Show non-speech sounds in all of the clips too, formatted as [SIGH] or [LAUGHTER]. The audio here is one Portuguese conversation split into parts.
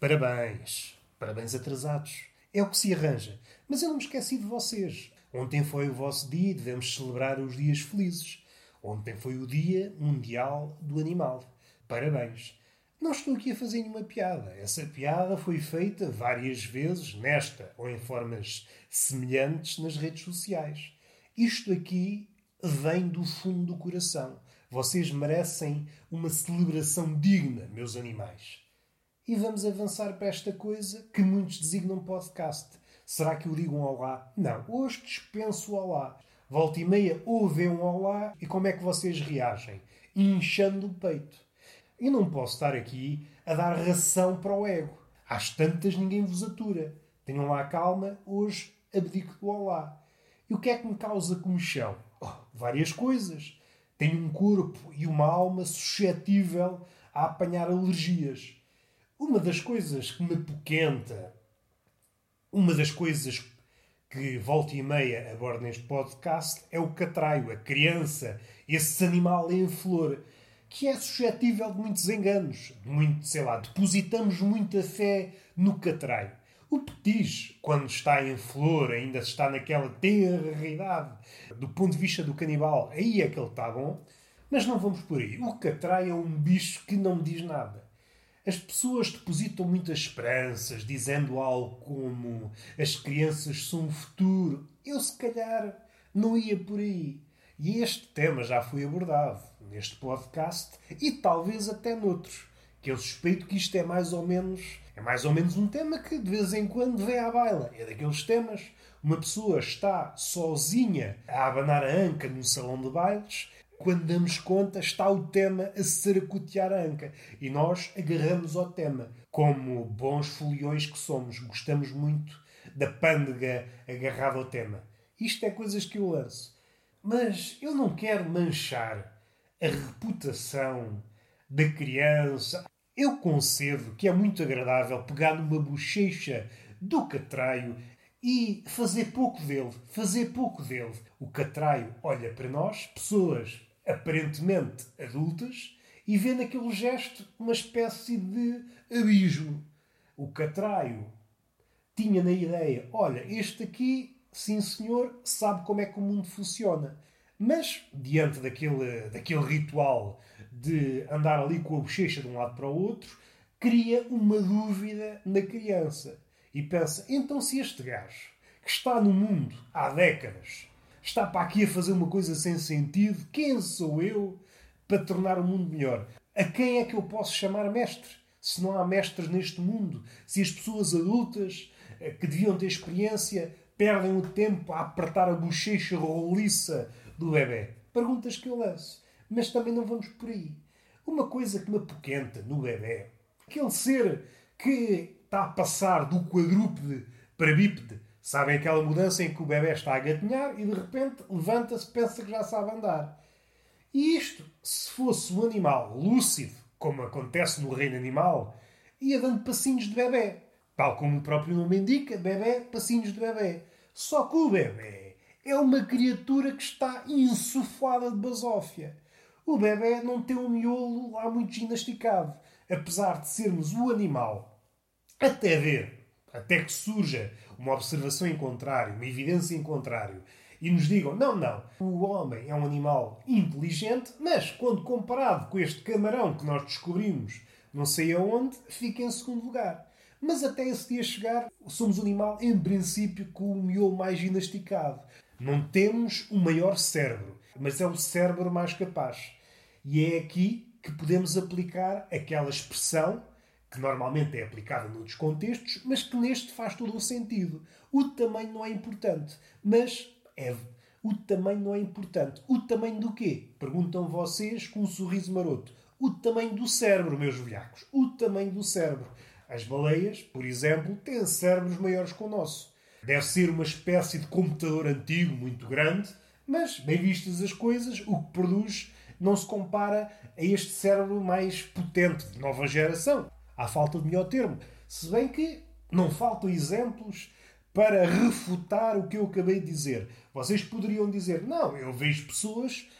Parabéns. Parabéns atrasados. É o que se arranja. Mas eu não me esqueci de vocês. Ontem foi o vosso dia e devemos celebrar os dias felizes. Ontem foi o Dia Mundial do Animal. Parabéns. Não estou aqui a fazer nenhuma piada. Essa piada foi feita várias vezes, nesta ou em formas semelhantes, nas redes sociais. Isto aqui vem do fundo do coração. Vocês merecem uma celebração digna, meus animais. E vamos avançar para esta coisa que muitos designam podcast. Será que eu digo um olá? Não, hoje dispenso o olá. Volta e meia ouvem um olá e como é que vocês reagem? Inchando o peito. E não posso estar aqui a dar ração para o ego. Às tantas ninguém vos atura. Tenham lá calma, hoje abdico do olá. E o que é que me causa comichão? Oh, várias coisas. Tenho um corpo e uma alma suscetível a apanhar alergias. Uma das coisas que me poquenta, uma das coisas que volta e meia abordo neste podcast é o catraio, a criança, esse animal em flor, que é suscetível de muitos enganos, de muito, sei lá, depositamos muita fé no catraio. O petis, quando está em flor, ainda está naquela tenra idade, do ponto de vista do canibal, aí é que ele está bom, mas não vamos por aí. O catraio é um bicho que não me diz nada. As pessoas depositam muitas esperanças, dizendo algo como as crianças são o futuro. Eu, se calhar, não ia por aí. E este tema já foi abordado neste podcast e talvez até noutros. Que eu suspeito que isto é mais ou menos é mais ou menos um tema que de vez em quando vem à baila. É daqueles temas. Uma pessoa está sozinha a abanar a anca num salão de bailes quando damos conta, está o tema a saracotear a anca. E nós agarramos ao tema. Como bons foliões que somos, gostamos muito da pândega agarrada ao tema. Isto é coisas que eu lanço. Mas eu não quero manchar a reputação da criança. Eu concedo que é muito agradável pegar numa bochecha do catraio e fazer pouco dele, fazer pouco dele. O catraio olha para nós, pessoas aparentemente adultas, e vê naquele gesto uma espécie de abismo. O catraio tinha na ideia: olha, este aqui, sim senhor, sabe como é que o mundo funciona. Mas, diante daquele, daquele ritual de andar ali com a bochecha de um lado para o outro, cria uma dúvida na criança. E pensa: então, se este gajo, que está no mundo há décadas, está para aqui a fazer uma coisa sem sentido, quem sou eu para tornar o mundo melhor? A quem é que eu posso chamar mestre? Se não há mestres neste mundo, se as pessoas adultas eh, que deviam ter experiência perdem o tempo a apertar a bochecha roliça do bebê? Perguntas que eu lanço. Mas também não vamos por aí. Uma coisa que me apoquenta no bebê, aquele ser que está a passar do quadrúpede para bípede, sabem aquela mudança em que o bebê está a gatinhar e de repente levanta-se pensa que já sabe andar. E isto, se fosse um animal lúcido, como acontece no reino animal, ia dando passinhos de bebê. Tal como o próprio nome indica, bebê, passinhos de bebê. Só que o bebê é uma criatura que está insuflada de basófia. O bebê não tem um miolo lá muito ginasticado. Apesar de sermos o animal, até ver, até que surja uma observação em contrário, uma evidência em contrário, e nos digam: não, não, o homem é um animal inteligente, mas quando comparado com este camarão que nós descobrimos não sei aonde, fica em segundo lugar. Mas até esse dia chegar, somos um animal, em princípio, com o miolo mais ginasticado. Não temos o maior cérebro, mas é o cérebro mais capaz. E é aqui que podemos aplicar aquela expressão que normalmente é aplicada noutros contextos, mas que neste faz todo o sentido. O tamanho não é importante, mas é. O tamanho não é importante. O tamanho do quê? Perguntam vocês com um sorriso maroto. O tamanho do cérebro, meus velhacos. O tamanho do cérebro. As baleias, por exemplo, têm cérebros maiores que o nosso. Deve ser uma espécie de computador antigo, muito grande, mas, bem vistas as coisas, o que produz não se compara a este cérebro mais potente, de nova geração. Há falta de melhor termo. Se bem que não faltam exemplos para refutar o que eu acabei de dizer. Vocês poderiam dizer, não, eu vejo pessoas que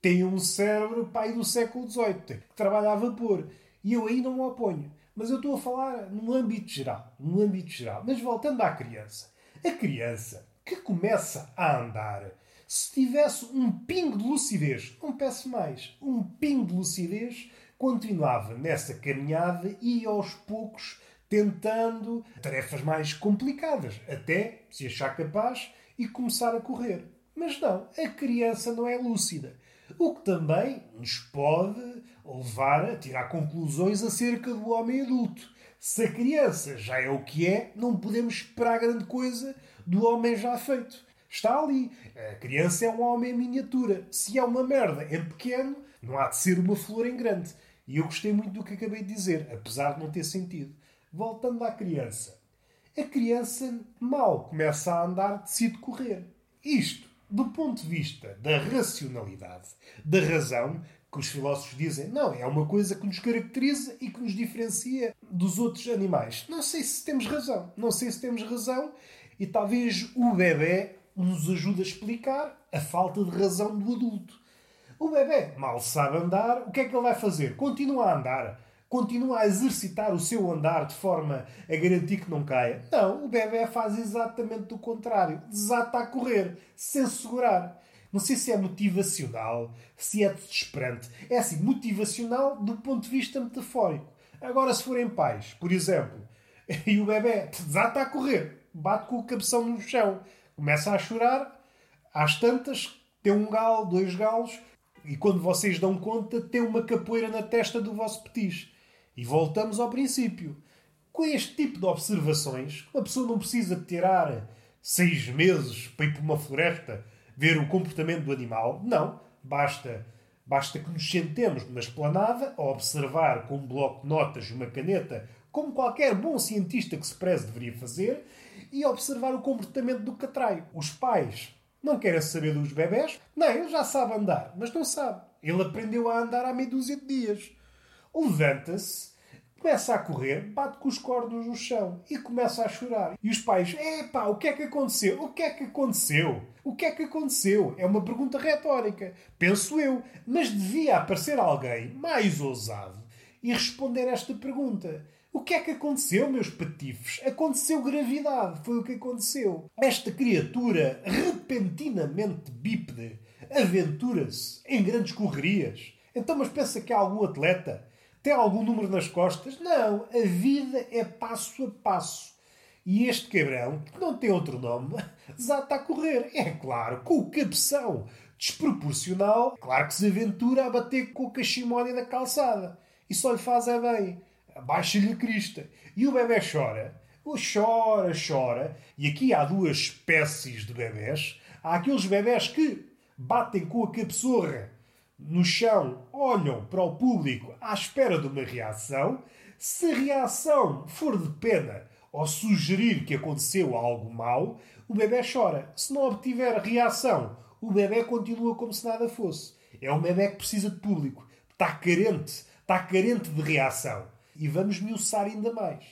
têm um cérebro pai do século XVIII, que trabalha a vapor. E eu aí não me oponho. Mas eu estou a falar no âmbito geral. No âmbito geral. Mas voltando à criança. A criança que começa a andar, se tivesse um pingo de lucidez, não peço mais, um pingo de lucidez, continuava nessa caminhada e aos poucos tentando tarefas mais complicadas, até se achar capaz e começar a correr. Mas não, a criança não é lúcida. O que também nos pode levar a tirar conclusões acerca do homem adulto. Se a criança já é o que é, não podemos esperar grande coisa do homem já feito. Está ali. A criança é um homem em miniatura. Se é uma merda em pequeno, não há de ser uma flor em grande. E eu gostei muito do que acabei de dizer, apesar de não ter sentido. Voltando à criança. A criança mal começa a andar, decide correr. Isto, do ponto de vista da racionalidade, da razão, que os filósofos dizem, não, é uma coisa que nos caracteriza e que nos diferencia dos outros animais. Não sei se temos razão. Não sei se temos razão e talvez o bebê nos ajude a explicar a falta de razão do adulto. O bebê mal sabe andar, o que é que ele vai fazer? Continua a andar. Continua a exercitar o seu andar de forma a garantir que não caia. Não, o bebê faz exatamente o contrário. Desata a correr, sem segurar. Não sei se é motivacional, se é desesperante. É assim, motivacional do ponto de vista metafórico. Agora, se forem pais, por exemplo, [LAUGHS] e o bebê desata a correr, bate com o cabeção no chão, começa a chorar, às tantas, tem um galo, dois galos, e quando vocês dão conta, tem uma capoeira na testa do vosso petis. E voltamos ao princípio. Com este tipo de observações, uma pessoa não precisa tirar seis meses para ir para uma floresta ver o comportamento do animal. Não. Basta, basta que nos sentemos numa esplanada a observar com um bloco de notas e uma caneta como qualquer bom cientista que se preze deveria fazer, e observar o comportamento do catraio. Os pais não querem saber dos bebés. Não, ele já sabe andar, mas não sabe. Ele aprendeu a andar há meia dúzia de dias. Levanta-se, começa a correr, bate com os cornos no chão e começa a chorar. E os pais, epá, o que é que aconteceu? O que é que aconteceu? O que é que aconteceu? É uma pergunta retórica, penso eu. Mas devia aparecer alguém mais ousado e responder esta pergunta. O que é que aconteceu, meus patifes? Aconteceu gravidade, foi o que aconteceu. Esta criatura repentinamente bípede aventura-se em grandes correrias. Então, mas pensa que há algum atleta? Tem algum número nas costas? Não, a vida é passo a passo. E este cabrão, que não tem outro nome, [LAUGHS] já está a correr. É claro, com o cabeção desproporcional, claro que se aventura a bater com o cachimónia da calçada. E só lhe faz é bem baixa-lhe crista. E o bebê chora. O chora, chora. E aqui há duas espécies de bebés. Há aqueles bebés que batem com a cabeçorra no chão, olham para o público à espera de uma reação. Se a reação for de pena ou sugerir que aconteceu algo mau, o bebê chora. Se não obtiver reação, o bebê continua como se nada fosse. É um bebê que precisa de público. Está carente. Está carente de reação. E vamos miuçar ainda mais.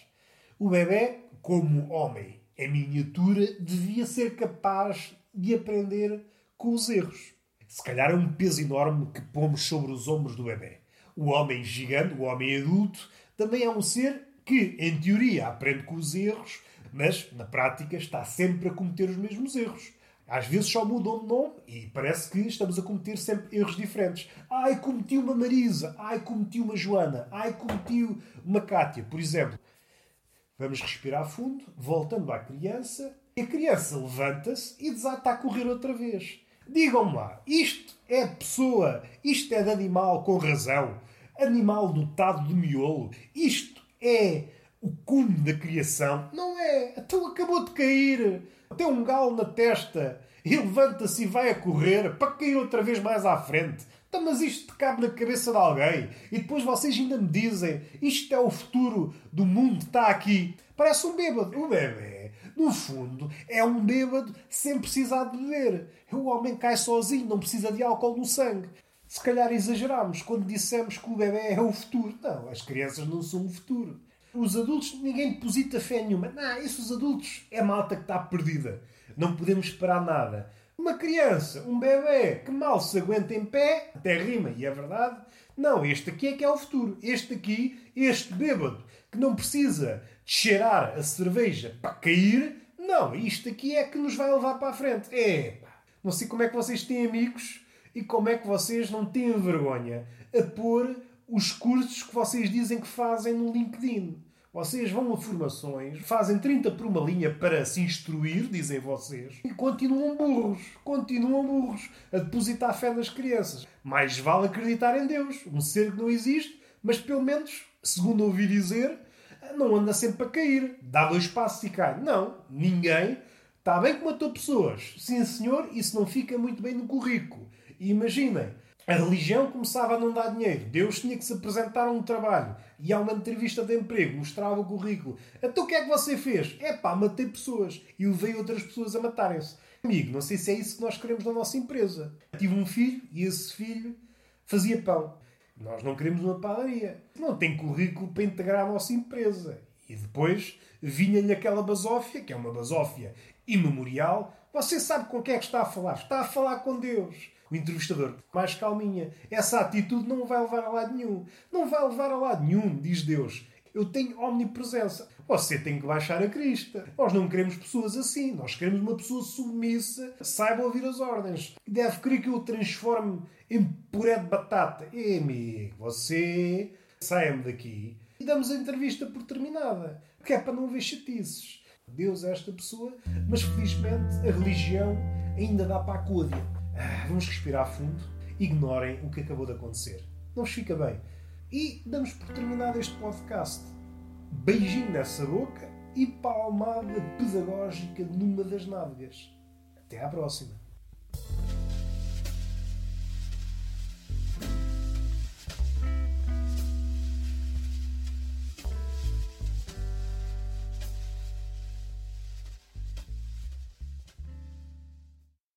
O bebê, como homem em miniatura, devia ser capaz de aprender com os erros. Se calhar é um peso enorme que pomos sobre os ombros do bebê. O homem gigante, o homem adulto, também é um ser que, em teoria, aprende com os erros, mas na prática está sempre a cometer os mesmos erros. Às vezes só mudam de nome e parece que estamos a cometer sempre erros diferentes. Ai, cometi uma Marisa. Ai, cometi uma Joana. Ai, cometi uma Cátia, por exemplo. Vamos respirar fundo, voltando à criança. A criança levanta-se e desata a correr outra vez. Digam-me lá, isto é pessoa, isto é de animal com razão, animal dotado de miolo, isto é o cume da criação. Não é? Então acabou de cair tem um galo na testa e levanta-se e vai a correr para cair outra vez mais à frente. Então, mas isto cabe na cabeça de alguém. E depois vocês ainda me dizem isto é o futuro do mundo, está aqui. Parece um bêbado. O bebê, no fundo, é um bêbado sem precisar de beber. O homem cai sozinho, não precisa de álcool no sangue. Se calhar exageramos quando dissemos que o bebê é o futuro. Não, as crianças não são o futuro. Os adultos, ninguém deposita fé nenhuma. Não, esses adultos é malta que está perdida. Não podemos esperar nada. Uma criança, um bebê que mal se aguenta em pé, até rima, e é verdade, Não, este aqui é que é o futuro. Este aqui, este bêbado, que não precisa de cheirar a cerveja para cair. Não, isto aqui é que nos vai levar para a frente. É. Não sei como é que vocês têm amigos e como é que vocês não têm vergonha a pôr os cursos que vocês dizem que fazem no LinkedIn. Vocês vão a formações, fazem 30 por uma linha para se instruir, dizem vocês, e continuam burros, continuam burros, a depositar fé nas crianças. Mais vale acreditar em Deus, um ser que não existe, mas pelo menos, segundo ouvi dizer, não anda sempre a cair, dá dois passos e cai. Não, ninguém. Está bem que matou pessoas, sim senhor, isso não fica muito bem no currículo. E imaginem, a religião começava a não dar dinheiro. Deus tinha que se apresentar a um trabalho. E há uma entrevista de emprego, mostrava o currículo. Então o que é que você fez? É pá, matei pessoas. E levei outras pessoas a matarem-se. Amigo, não sei se é isso que nós queremos na nossa empresa. Tive um filho e esse filho fazia pão. Nós não queremos uma padaria. Não tem currículo para integrar a nossa empresa. E depois vinha-lhe aquela basófia, que é uma basófia imemorial. Você sabe com quem é que está a falar? Está a falar com Deus o entrevistador mais calminha. Essa atitude não vai levar a lado nenhum. Não vai levar a lado nenhum, diz Deus. Eu tenho omnipresença. Você tem que baixar a crista. Nós não queremos pessoas assim. Nós queremos uma pessoa submissa, saiba ouvir as ordens. Deve querer que eu o transforme em puré de batata. E, amigo, você saia-me daqui e damos a entrevista por terminada. Que é para não ver chatices. Deus é esta pessoa, mas felizmente a religião ainda dá para a. Ah, vamos respirar fundo, ignorem o que acabou de acontecer. Não vos fica bem. E damos por terminado este podcast. Beijinho nessa boca e palmada pedagógica numa das nádegas. Até à próxima.